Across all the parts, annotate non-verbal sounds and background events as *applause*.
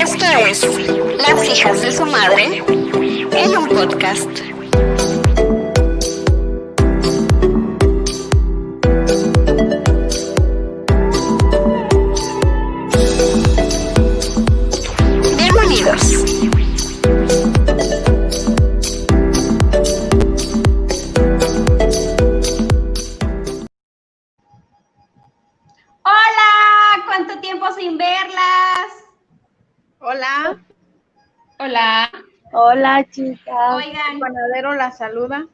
Esto es Las hijas de su madre en un podcast. ¿Cuánto tiempo sin verlas? Hola, Hola. hola chicas. Oigan, El panadero la saluda.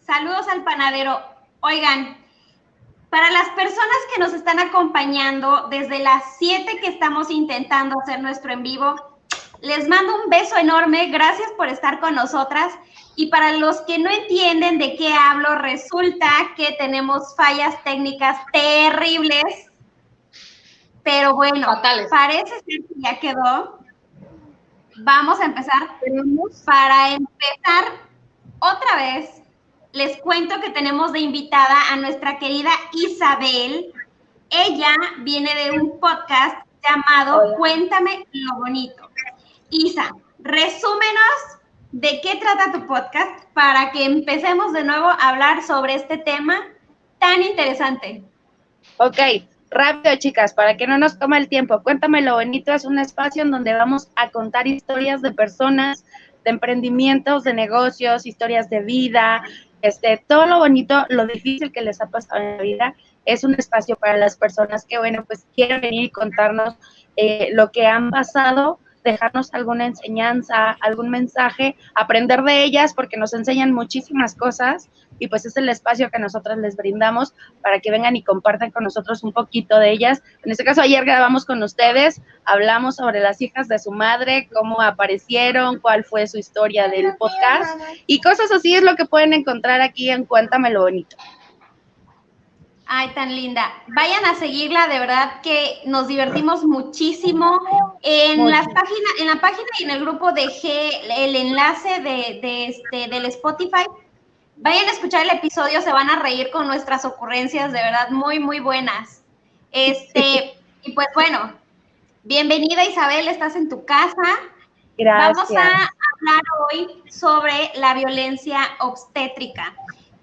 saludos al panadero. Oigan, para las personas que nos están acompañando desde las 7 que estamos intentando hacer nuestro en vivo, les mando un beso enorme. Gracias por estar con nosotras. Y para los que no entienden de qué hablo, resulta que tenemos fallas técnicas terribles. Pero bueno, Fatales. parece ser que ya quedó. Vamos a empezar. Para empezar, otra vez, les cuento que tenemos de invitada a nuestra querida Isabel. Ella viene de un podcast llamado Hola. Cuéntame lo bonito. Isa, resúmenos de qué trata tu podcast para que empecemos de nuevo a hablar sobre este tema tan interesante. Ok, rápido chicas, para que no nos tome el tiempo. Cuéntame lo bonito, es un espacio en donde vamos a contar historias de personas, de emprendimientos, de negocios, historias de vida, este, todo lo bonito, lo difícil que les ha pasado en la vida. Es un espacio para las personas que, bueno, pues quieren venir y contarnos eh, lo que han pasado, dejarnos alguna enseñanza, algún mensaje, aprender de ellas porque nos enseñan muchísimas cosas y pues es el espacio que nosotros les brindamos para que vengan y compartan con nosotros un poquito de ellas. En este caso, ayer grabamos con ustedes, hablamos sobre las hijas de su madre, cómo aparecieron, cuál fue su historia del podcast y cosas así es lo que pueden encontrar aquí en Cuéntame lo bonito. Ay, tan linda. Vayan a seguirla, de verdad que nos divertimos muchísimo. En las páginas, en la página y en el grupo dejé el enlace de, de este, del Spotify. Vayan a escuchar el episodio, se van a reír con nuestras ocurrencias, de verdad, muy, muy buenas. Este, *laughs* y pues bueno, bienvenida Isabel, estás en tu casa. Gracias. Vamos a hablar hoy sobre la violencia obstétrica.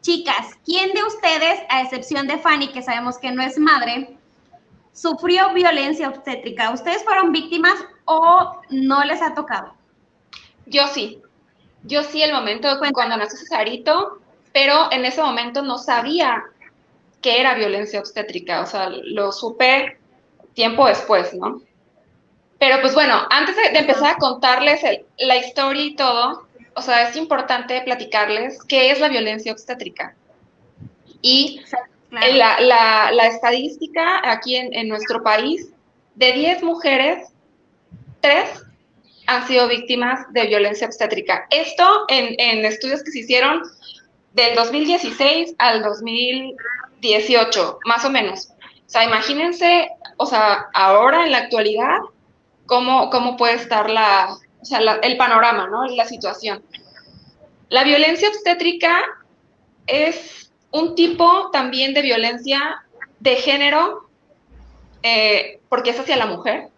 Chicas, ¿quién de ustedes, a excepción de Fanny, que sabemos que no es madre, sufrió violencia obstétrica? ¿Ustedes fueron víctimas o no les ha tocado? Yo sí. Yo sí, el momento de cuando nació Cesarito, pero en ese momento no sabía que era violencia obstétrica. O sea, lo supe tiempo después, ¿no? Pero pues bueno, antes de, de empezar a contarles el- la historia y todo, o sea, es importante platicarles qué es la violencia obstétrica. Y Claro. la, la- la estadística aquí en, en nuestro país, de 10 mujeres, 3 han sido víctimas de violencia obstétrica. Esto en, en estudios que se hicieron del 2016 al 2018, más o menos. O sea, imagínense, o sea, ahora en la actualidad, cómo, cómo puede estar la, o sea, la- el panorama, ¿no? La situación. La violencia obstétrica es un tipo también de violencia de género, eh, porque es hacia la mujer,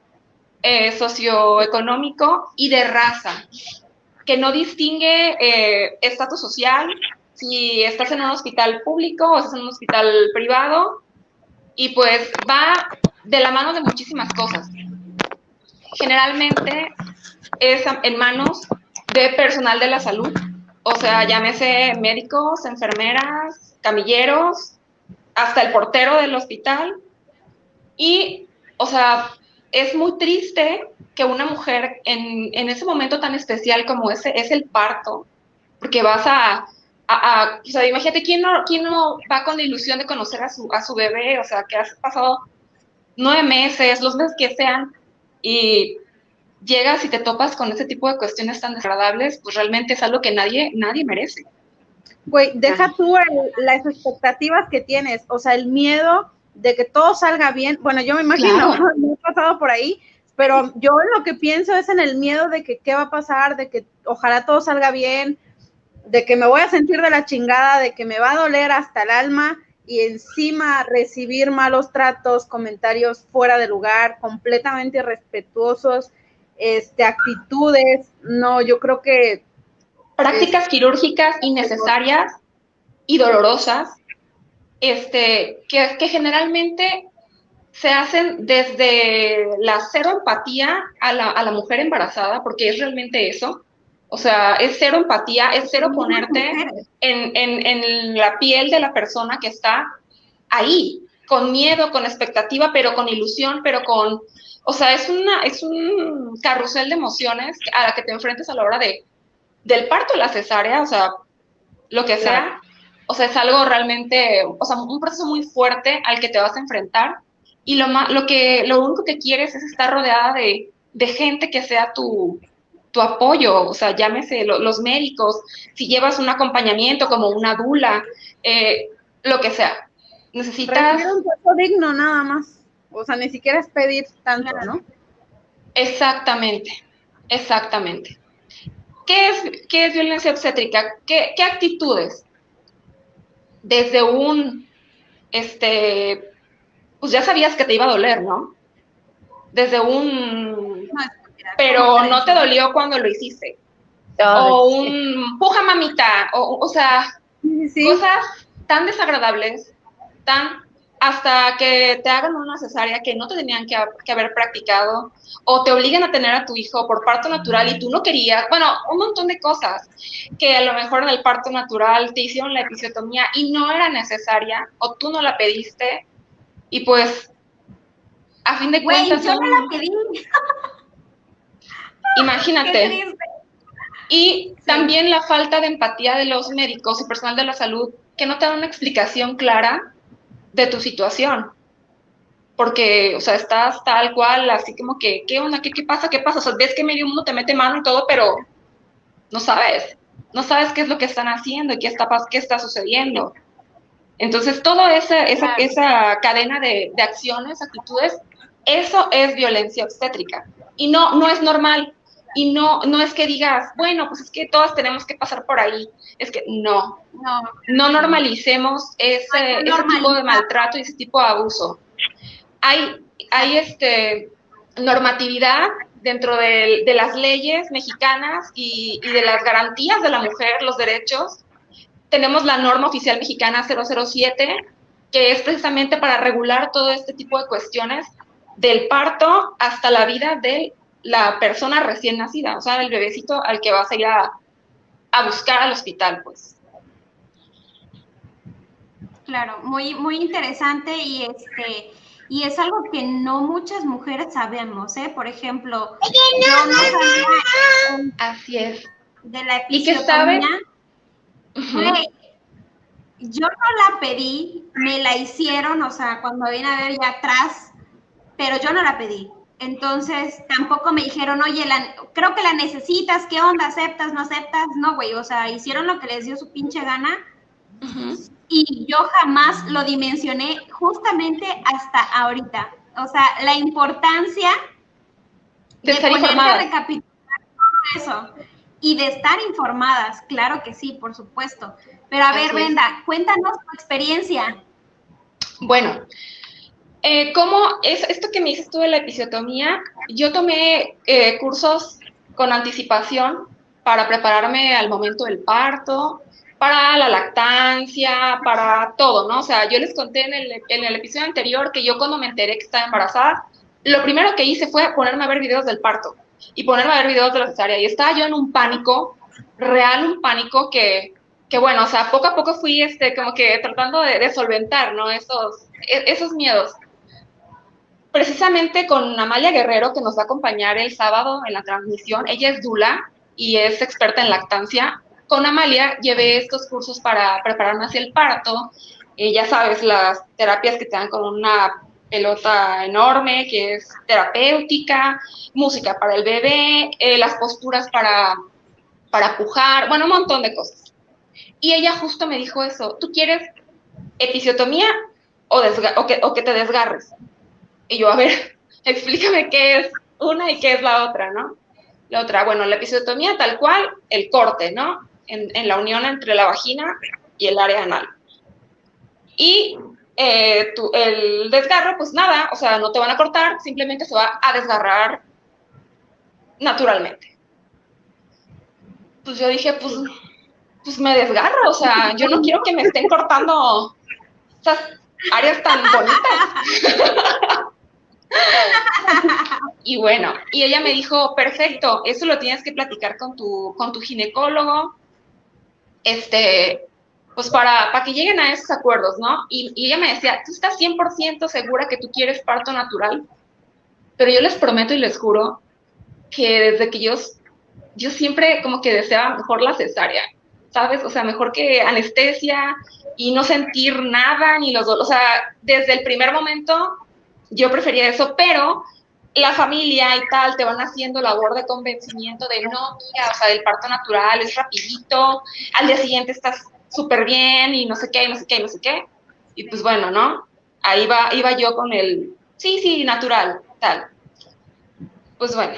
eh, socioeconómico y de raza, que no distingue eh, estatus social, si estás en un hospital público o estás en un hospital privado, y pues va de la mano de muchísimas cosas. Generalmente es en manos de personal de la salud, o sea, llámese médicos, enfermeras, camilleros, hasta el portero del hospital. Y, o sea, es muy triste que una mujer en, en ese momento tan especial como ese es el parto, porque vas a, a, a- o sea, imagínate, ¿quién no, quién no va con la ilusión de conocer a su, a su bebé? O sea, que has pasado nueve meses, los meses que sean, y llegas y te topas con ese tipo de cuestiones tan desagradables, pues realmente es algo que nadie, nadie merece. Güey, deja tú el- las expectativas que tienes, o sea, el miedo de que todo salga bien. Bueno, yo me imagino, Claro. *laughs* no he pasado por ahí, pero yo lo que pienso es en el miedo de que qué va a pasar, de que ojalá todo salga bien, de que me voy a sentir de la chingada, de que me va a doler hasta el alma y encima recibir malos tratos, comentarios fuera de lugar, completamente irrespetuosos, este, actitudes, no, yo creo que... Prácticas quirúrgicas innecesarias y dolorosas, este, que, que generalmente se hacen desde la cero empatía a la, a la mujer embarazada, porque es realmente eso, o sea, es cero empatía, es cero ponerte en, en, en, la piel de la persona que está ahí, con miedo, con expectativa, pero con ilusión, pero con, o sea, es, una, es un carrusel de emociones a la que te enfrentas a la hora de, del parto, la cesárea, o sea, lo que sea. O sea, es algo realmente, o sea, un proceso muy fuerte al que te vas a enfrentar y lo, lo, que, lo único que quieres es estar rodeada de, de gente que sea tu, tu apoyo, o sea, llámese los médicos, si llevas un acompañamiento como una dula, eh, lo que sea. Necesitas... un trato digno nada más, o sea, ni siquiera es pedir tanto, ¿no? Exactamente, exactamente. ¿Qué es, qué es violencia obstétrica? ¿Qué, ¿Qué actitudes? Desde un, este, pues ya sabías que te iba a doler, ¿no? Desde un pero no te dolió cuando lo hiciste. o un puja mamita, o, o sea, cosas tan desagradables, tan hasta que te hagan una cesárea que no te tenían que, que, haber practicado, o te obliguen a tener a tu hijo por parto natural y tú no querías, bueno, un montón de cosas que a lo mejor en el parto natural te hicieron la episiotomía y no era necesaria, o tú no la pediste, y pues, a fin de cuentas... yo no la pedí. *laughs* Imagínate. Y también la falta de empatía de los médicos y personal de la salud que no te dan una explicación clara de tu situación. Porque, o sea, estás tal cual, así como que, ¿qué onda? ¿Qué, qué pasa? ¿Qué pasa? O sea, ves que medio mundo te mete mano y todo, pero no sabes. No sabes qué es lo que están haciendo y qué está, qué está sucediendo. Entonces, toda esa, esa, esa cadena de, de acciones, actitudes, eso es violencia obstétrica. Y no, no es normal. Y no, no es que digas, bueno, pues es que todas tenemos que pasar por ahí. Es que no, no, no normalicemos ese, ese tipo de maltrato y ese tipo de abuso. Hay, hay este, normatividad dentro de, de las leyes mexicanas y, y, de las garantías de la mujer, los derechos. Tenemos la norma oficial mexicana 007, que es precisamente para regular todo este tipo de cuestiones, del parto hasta la vida de la persona recién nacida, o sea, el bebecito al que vas a ir a, buscar al hospital, pues. Claro, muy, muy interesante y este y es algo que no muchas mujeres sabemos, ¿eh? Por ejemplo, yo no sabía Así es. de la ¿Y qué sabes? Yo no la pedí, me la hicieron, o sea, cuando vine a ver ya atrás, pero yo no la pedí. Entonces, tampoco me dijeron, oye, creo que la necesitas, ¿qué onda? ¿Aceptas, no aceptas? No, güey, o sea, hicieron lo que les dio su pinche gana. Y yo jamás lo dimensioné justamente hasta ahorita. O sea, la importancia de, estar informadas. eso. Y de estar informadas, claro que sí, por supuesto. Pero a ver, Brenda, cuéntanos tu experiencia. Bueno, eh, ¿Cómo es esto que me dices tú de la episiotomía? Yo tomé eh, cursos con anticipación para prepararme al momento del parto, para la lactancia, para todo, ¿no? O sea, yo les conté en el, en episodio anterior que yo cuando me enteré que estaba embarazada, lo primero que hice fue ponerme a ver videos del parto y ponerme a ver videos de la cesárea. Y estaba yo en un pánico, real un pánico que, que bueno, o sea, poco a poco fui este, como que tratando de, de solventar, ¿no? Esos, e, esos miedos precisamente con Amalia Guerrero, que nos va a acompañar el sábado en la transmisión. Ella es Dula y es experta en lactancia. Con Amalia llevé estos cursos para prepararme hacia el parto. Eh, ya sabes, las terapias que te dan con una pelota enorme, que es terapéutica, música para el bebé, eh, las posturas para, para pujar, bueno, un montón de cosas. Y ella justo me dijo eso, ¿tú quieres episiotomía o, o, o que te desgarres? Y yo, a ver, *laughs* explícame qué es una y qué es la otra, ¿no? La otra, bueno, la episiotomía tal cual, el corte, ¿no? En, en la unión entre la vagina y el área anal. Y eh, el desgarro, pues nada, o sea, no te van a cortar, simplemente se va a desgarrar naturalmente. Pues yo dije, pues, pues me desgarro, o sea, yo no quiero que me estén cortando esas áreas tan bonitas. *laughs* *laughs* y bueno, y ella me dijo, perfecto, eso lo tienes que platicar con tu, con tu ginecólogo, este, pues para, para que lleguen a esos acuerdos, ¿no? Y, ella me decía, ¿tú estás 100% segura que tú quieres parto natural? Pero yo les prometo y les juro que desde que yo, yo siempre como que deseaba mejor la cesárea, ¿sabes? O sea, mejor que anestesia y no sentir nada, ni los dolores, o sea, desde el primer momento yo prefería eso, pero la familia y tal te van haciendo labor de convencimiento de no, mira, o sea, el parto natural es rapidito, al día siguiente estás súper bien y no sé qué, y no sé qué, y no sé qué. Y pues bueno, ¿no? Ahí va, iba yo con el, sí, sí, natural, tal. Pues bueno.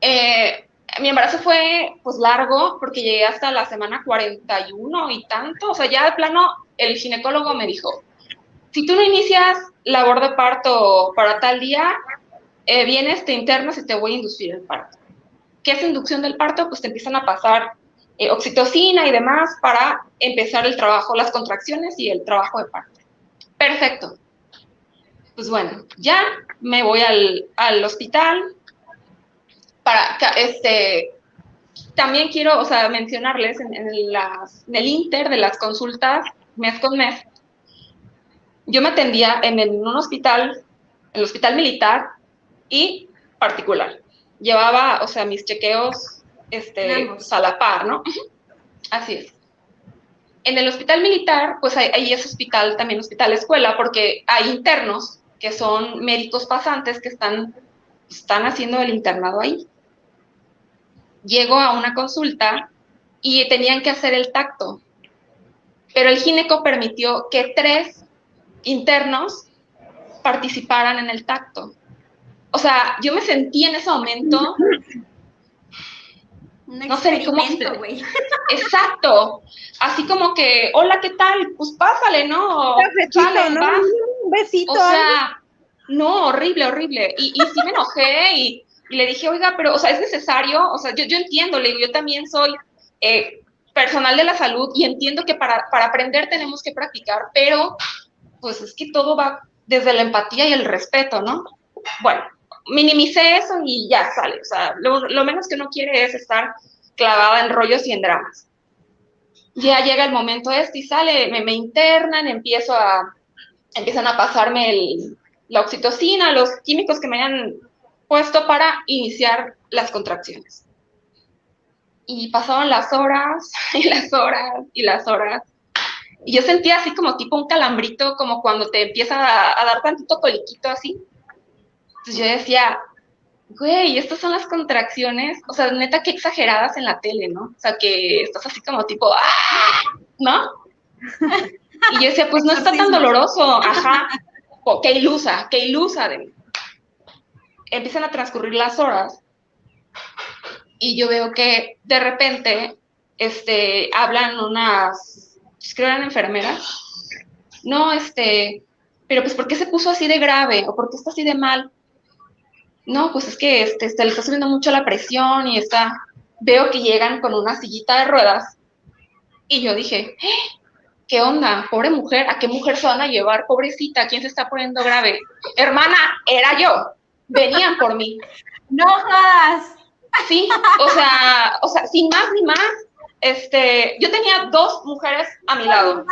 Eh, mi embarazo fue pues largo porque llegué hasta la semana 41 y tanto, o sea, ya de plano el ginecólogo me dijo, si tú no inicias labor de parto para tal día, eh, vienes, te internas y te voy a inducir el parto. ¿Qué es inducción del parto? Pues te empiezan a pasar eh, oxitocina y demás para empezar el trabajo, las contracciones y el trabajo de parto. Perfecto. Pues bueno, ya me voy al, al hospital para, este, también quiero, o sea, mencionarles en, en, las, en el inter de las consultas mes con mes, yo me atendía en, un hospital, en el hospital militar y particular. Llevaba, o sea, mis chequeos este, pues, a la par, ¿no? Así es. En el hospital militar, pues ahí, es hospital, también hospital escuela, porque hay internos que son médicos pasantes que están, están haciendo el internado ahí. Llego a una consulta y tenían que hacer el tacto, pero el gineco permitió que tres internos participaran en el tacto. O sea, yo me sentí en ese momento. no sé cómo. *laughs* Exacto. Así como que, hola, ¿qué tal? Pues pásale, ¿no? Un besito. O sea, no, horrible, horrible. Y, y sí me enojé y, le dije, oiga, pero, o sea, es necesario. O sea, yo, yo entiendo, le digo, yo también soy. Eh, personal de la salud y entiendo que para, para aprender tenemos que practicar, pero pues es que todo va desde la empatía y el respeto, ¿no? Bueno, minimicé eso y ya sale. O sea, lo, menos que uno quiere es estar clavada en rollos y en dramas. Ya llega el momento este y sale, me, me internan, empiezo a, empiezan a pasarme la oxitocina, los químicos que me hayan puesto para iniciar las contracciones. Y pasaban las horas *laughs* y las horas y las horas y yo sentía así como tipo un calambrito, como cuando te empieza a, dar tantito coliquito así. Entonces yo decía, güey, estas son las contracciones, o sea, neta, qué exageradas en la tele, ¿no? O sea, que estás así como tipo, ¡ah! ¿No? *laughs* Y yo decía, pues no está tan doloroso, ajá. O, qué ilusa, qué ilusa de mí. Empiezan a transcurrir las horas y yo veo que de repente este, hablan unas pues, creo eran enfermeras, no, este, pero pues ¿por qué se puso así de grave? ¿O por qué está así de mal? No, pues es que este, le está subiendo mucho la presión y está, veo que llegan con una sillita de ruedas y yo dije, ¡Eh! ¿qué onda? Pobre mujer, ¿a qué mujer se van a llevar? Pobrecita, ¿quién se está poniendo grave? Hermana, era yo, venían por mí. *laughs* No jodas. Sí, o sea, o sea, sin más ni más, este, yo tenía dos mujeres a mi lado.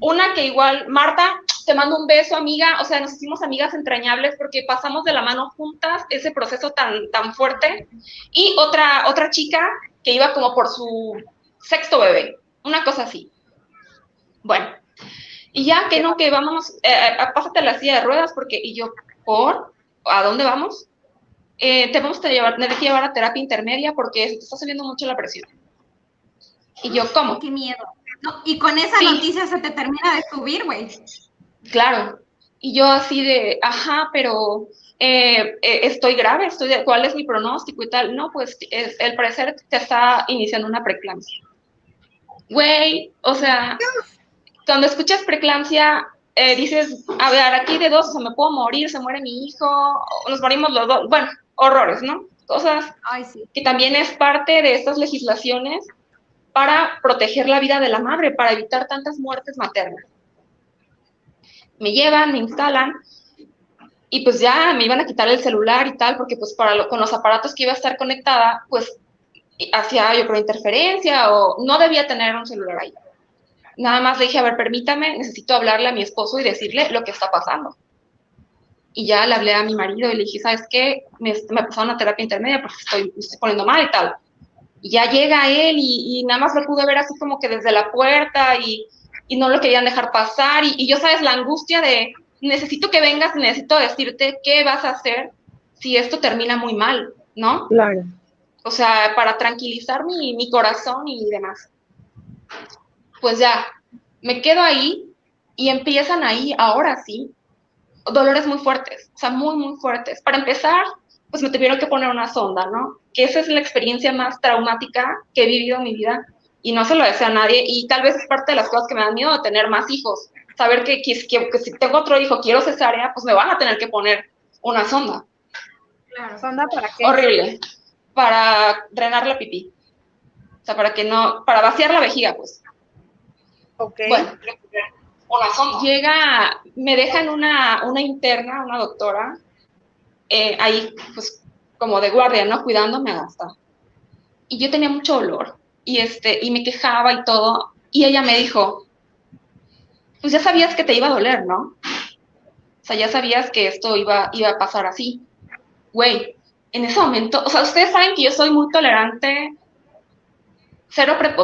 Una que igual, Marta, te mando un beso, amiga. O sea, nos hicimos amigas entrañables porque pasamos de la mano juntas ese proceso tan, tan fuerte. Y otra, otra chica que iba como por su sexto bebé, una cosa así. Bueno, y ya que no, que vamos, eh, eh pásate la silla de ruedas porque, y yo, ¿por? ¿A dónde vamos? Eh, te vamos a llevar, que llevar a terapia intermedia porque te está subiendo mucho la presión. Y yo, ¿cómo? Qué miedo. y con esa noticia se te termina de subir, güey. Claro. Y yo así de, ajá, pero eh, eh, estoy grave, estoy de, ¿cuál es mi pronóstico y tal? No, pues es, el parecer te está iniciando una preeclampsia. Güey, o sea, cuando escuchas preeclampsia, eh, dices, a ver, aquí de dos, o sea, me puedo morir, se muere mi hijo, nos morimos los dos, bueno, horrores, ¿no? Cosas Ay, sí. que también es parte de estas legislaciones para proteger la vida de la madre, para evitar tantas muertes maternas. Me llevan, me instalan, y pues ya me iban a quitar el celular y tal, porque pues para lo- con los aparatos que iba a estar conectada, pues hacía yo creo interferencia o no debía tener un celular ahí. Nada más le dije, a ver, permítame, necesito hablarle a mi esposo y decirle lo que está pasando. Y ya le hablé a mi marido y le dije, ¿sabes qué? Me, me pasaron a terapia intermedia porque estoy, me estoy poniendo mal y tal. Y ya llega él y, y nada más lo pude ver así como que desde la puerta y, y no lo querían dejar pasar. Y, y yo, ¿sabes? La angustia de, necesito que vengas necesito decirte qué vas a hacer si esto termina muy mal, ¿no? Claro. O sea, para tranquilizar mi, mi corazón y demás. Pues ya, me quedo ahí y empiezan ahí, ahora sí, dolores muy fuertes, o sea, muy, muy fuertes. Para empezar, pues me tuvieron que poner una sonda, ¿no? Que esa es la experiencia más traumática que he vivido en mi vida y no se lo deseo a nadie y tal vez es parte de las cosas que me dan miedo de tener más hijos. Saber que, que, que- si tengo otro hijo, quiero cesárea, pues me van a tener que poner una sonda. ¿Sonda para qué? Horrible. Para drenar la pipí. O sea, para que no, para vaciar la vejiga, pues. Ok. Bueno, una sonda. Llega, me dejan una, una interna, una doctora, eh, ahí, pues, como de guardia, ¿no? Cuidándome hasta. Y yo tenía mucho dolor. Y, este, y me quejaba y todo. Y ella me dijo, pues ya sabías que te iba a doler, ¿no? O sea, ya sabías que esto iba, iba a pasar así. Güey, en ese momento, o sea, ustedes saben que yo soy muy tolerante, cero prepotente